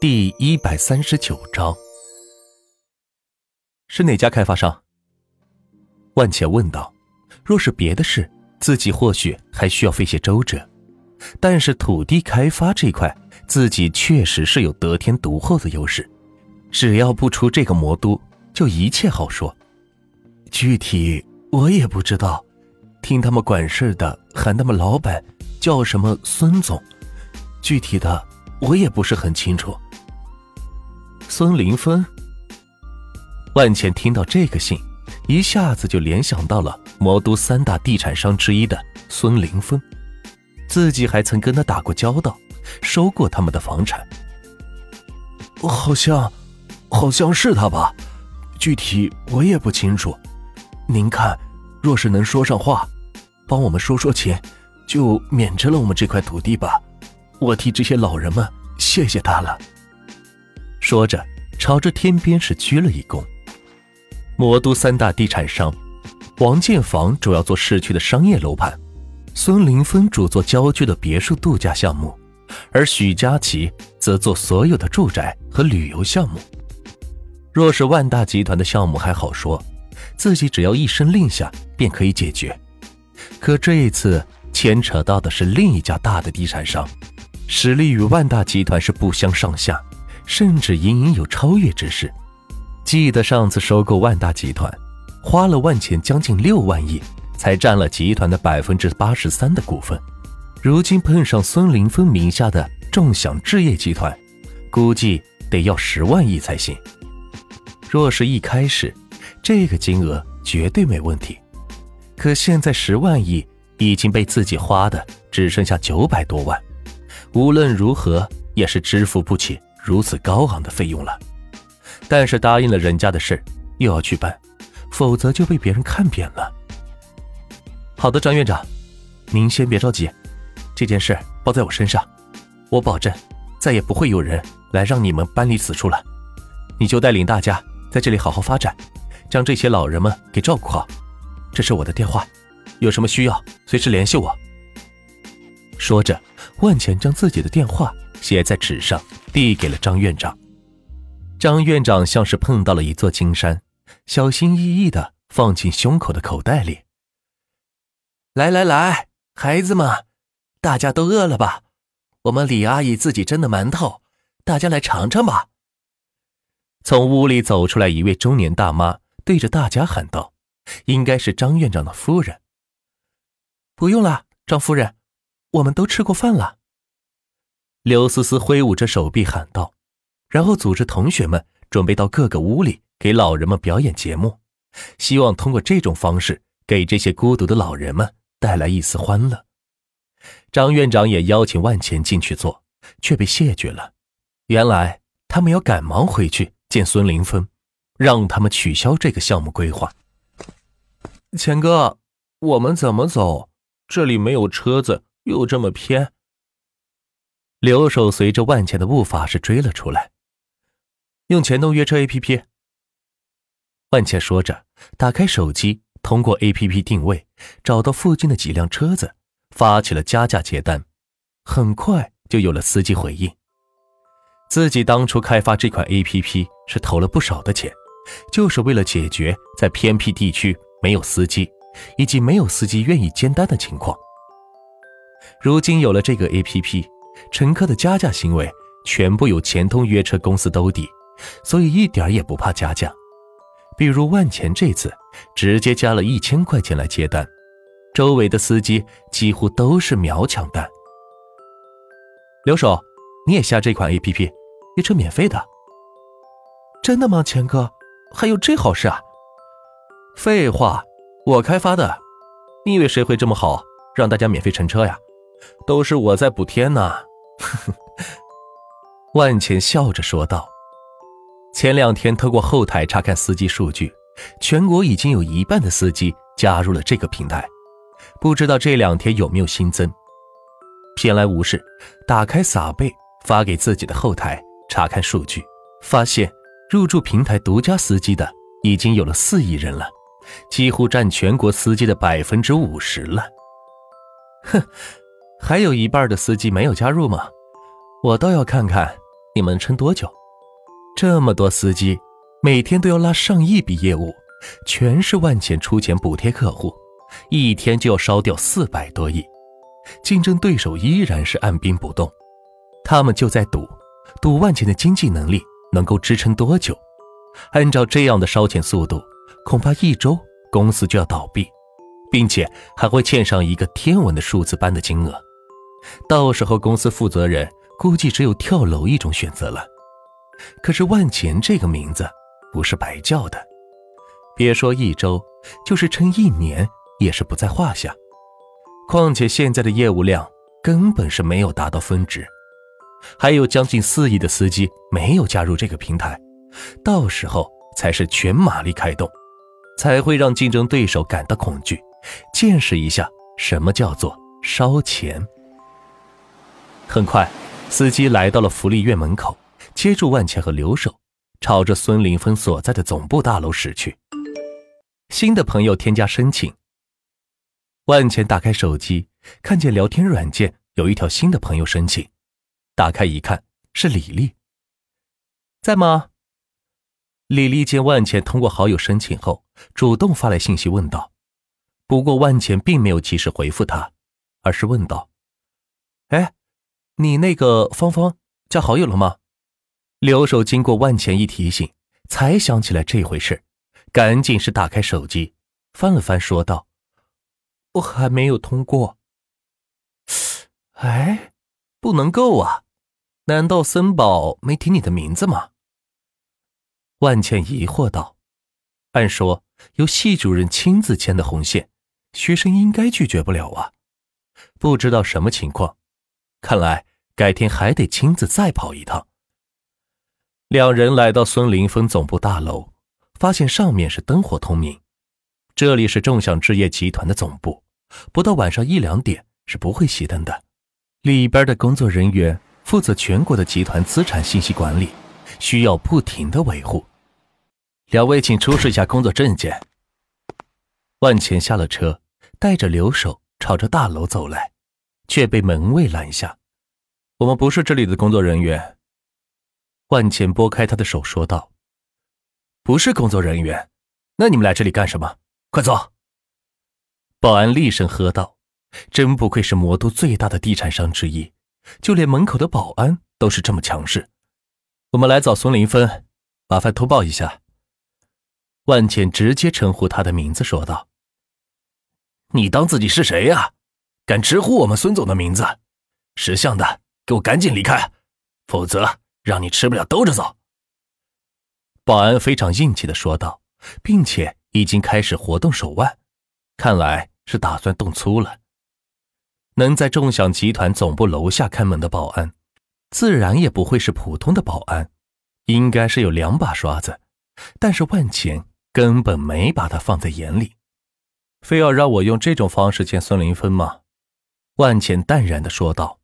第一百三十九章，是哪家开发商？万茜问道。若是别的事，自己或许还需要费些周折，但是土地开发这块，自己确实是有得天独厚的优势。只要不出这个魔都，就一切好说。具体我也不知道，听他们管事的喊他们老板叫什么孙总，具体的我也不是很清楚。孙林峰，万茜听到这个姓，一下子就联想到了魔都三大地产商之一的孙林峰，自己还曾跟他打过交道，收过他们的房产。好像，好像是他吧，具体我也不清楚。您看，若是能说上话，帮我们说说钱，就免征了我们这块土地吧。我替这些老人们谢谢他了。说着，朝着天边是鞠了一躬。魔都三大地产商，王建房主要做市区的商业楼盘，孙林峰主做郊区的别墅度假项目，而许佳琪则做所有的住宅和旅游项目。若是万大集团的项目还好说，自己只要一声令下便可以解决。可这一次牵扯到的是另一家大的地产商，实力与万大集团是不相上下。甚至隐隐有超越之势。记得上次收购万大集团，花了万钱将近六万亿，才占了集团的百分之八十三的股份。如今碰上孙林峰名下的众享置业集团，估计得要十万亿才行。若是一开始，这个金额绝对没问题。可现在十万亿已经被自己花的只剩下九百多万，无论如何也是支付不起。如此高昂的费用了，但是答应了人家的事又要去办，否则就被别人看扁了。好的，张院长，您先别着急，这件事包在我身上，我保证再也不会有人来让你们搬离此处了。你就带领大家在这里好好发展，将这些老人们给照顾好。这是我的电话，有什么需要随时联系我。说着，万钱将自己的电话。写在纸上，递给了张院长。张院长像是碰到了一座金山，小心翼翼的放进胸口的口袋里。来来来，孩子们，大家都饿了吧？我们李阿姨自己蒸的馒头，大家来尝尝吧。从屋里走出来一位中年大妈，对着大家喊道：“应该是张院长的夫人。”不用了，张夫人，我们都吃过饭了。刘思思挥舞着手臂喊道，然后组织同学们准备到各个屋里给老人们表演节目，希望通过这种方式给这些孤独的老人们带来一丝欢乐。张院长也邀请万钱进去做，却被谢绝了。原来他们要赶忙回去见孙林峰，让他们取消这个项目规划。钱哥，我们怎么走？这里没有车子，又这么偏。留守随着万茜的步伐是追了出来，用钱动约车 A P P。万茜说着，打开手机，通过 A P P 定位，找到附近的几辆车子，发起了加价接单。很快就有了司机回应。自己当初开发这款 A P P 是投了不少的钱，就是为了解决在偏僻地区没有司机，以及没有司机愿意接单的情况。如今有了这个 A P P。乘客的加价行为全部由钱通约车公司兜底，所以一点也不怕加价。比如万钱这次直接加了一千块钱来接单，周围的司机几乎都是秒抢单。刘守，你也下这款 APP，约车免费的。真的吗，钱哥？还有这好事啊？废话，我开发的，你以为谁会这么好，让大家免费乘车呀？都是我在补贴呢。万钱笑着说道：“前两天透过后台查看司机数据，全国已经有一半的司机加入了这个平台，不知道这两天有没有新增。”闲来无事，打开撒贝发给自己的后台查看数据，发现入驻平台独家司机的已经有了四亿人了，几乎占全国司机的百分之五十了。哼。还有一半的司机没有加入吗？我倒要看看你们撑多久？这么多司机，每天都要拉上亿笔业务，全是万钱出钱补贴客户，一天就要烧掉四百多亿。竞争对手依然是按兵不动，他们就在赌，赌万钱的经济能力能够支撑多久。按照这样的烧钱速度，恐怕一周公司就要倒闭，并且还会欠上一个天文的数字般的金额。到时候公司负责人估计只有跳楼一种选择了。可是万钱这个名字不是白叫的，别说一周，就是撑一年也是不在话下。况且现在的业务量根本是没有达到峰值，还有将近四亿的司机没有加入这个平台，到时候才是全马力开动，才会让竞争对手感到恐惧，见识一下什么叫做烧钱。很快，司机来到了福利院门口，接住万茜和刘守，朝着孙林峰所在的总部大楼驶去。新的朋友添加申请。万茜打开手机，看见聊天软件有一条新的朋友申请，打开一看是李丽。在吗？李丽见万茜通过好友申请后，主动发来信息问道。不过万茜并没有及时回复他，而是问道：“哎，你那个芳芳加好友了吗？”留守经过万钱一提醒，才想起来这回事，赶紧是打开手机，翻了翻，说道。我还没有通过。哎，不能够啊！难道森宝没提你的名字吗？万茜疑惑道：“按说由系主任亲自牵的红线，学生应该拒绝不了啊。不知道什么情况，看来改天还得亲自再跑一趟。”两人来到孙林峰总部大楼，发现上面是灯火通明。这里是众享置业集团的总部，不到晚上一两点是不会熄灯的。里边的工作人员负责全国的集团资产信息管理，需要不停的维护。两位，请出示一下工作证件。万钱下了车，带着留守朝着大楼走来，却被门卫拦下。我们不是这里的工作人员。万茜拨开他的手，说道：“不是工作人员，那你们来这里干什么？”快走！保安厉声喝道：“真不愧是魔都最大的地产商之一，就连门口的保安都是这么强势。”我们来找孙林峰，麻烦通报一下。万茜直接称呼他的名字，说道：“你当自己是谁呀？敢直呼我们孙总的名字？识相的，给我赶紧离开，否则让你吃不了兜着走。”保安非常硬气的说道，并且。已经开始活动手腕，看来是打算动粗了。能在众享集团总部楼下看门的保安，自然也不会是普通的保安，应该是有两把刷子。但是万钱根本没把他放在眼里，非要让我用这种方式见孙林峰吗？万茜淡然的说道。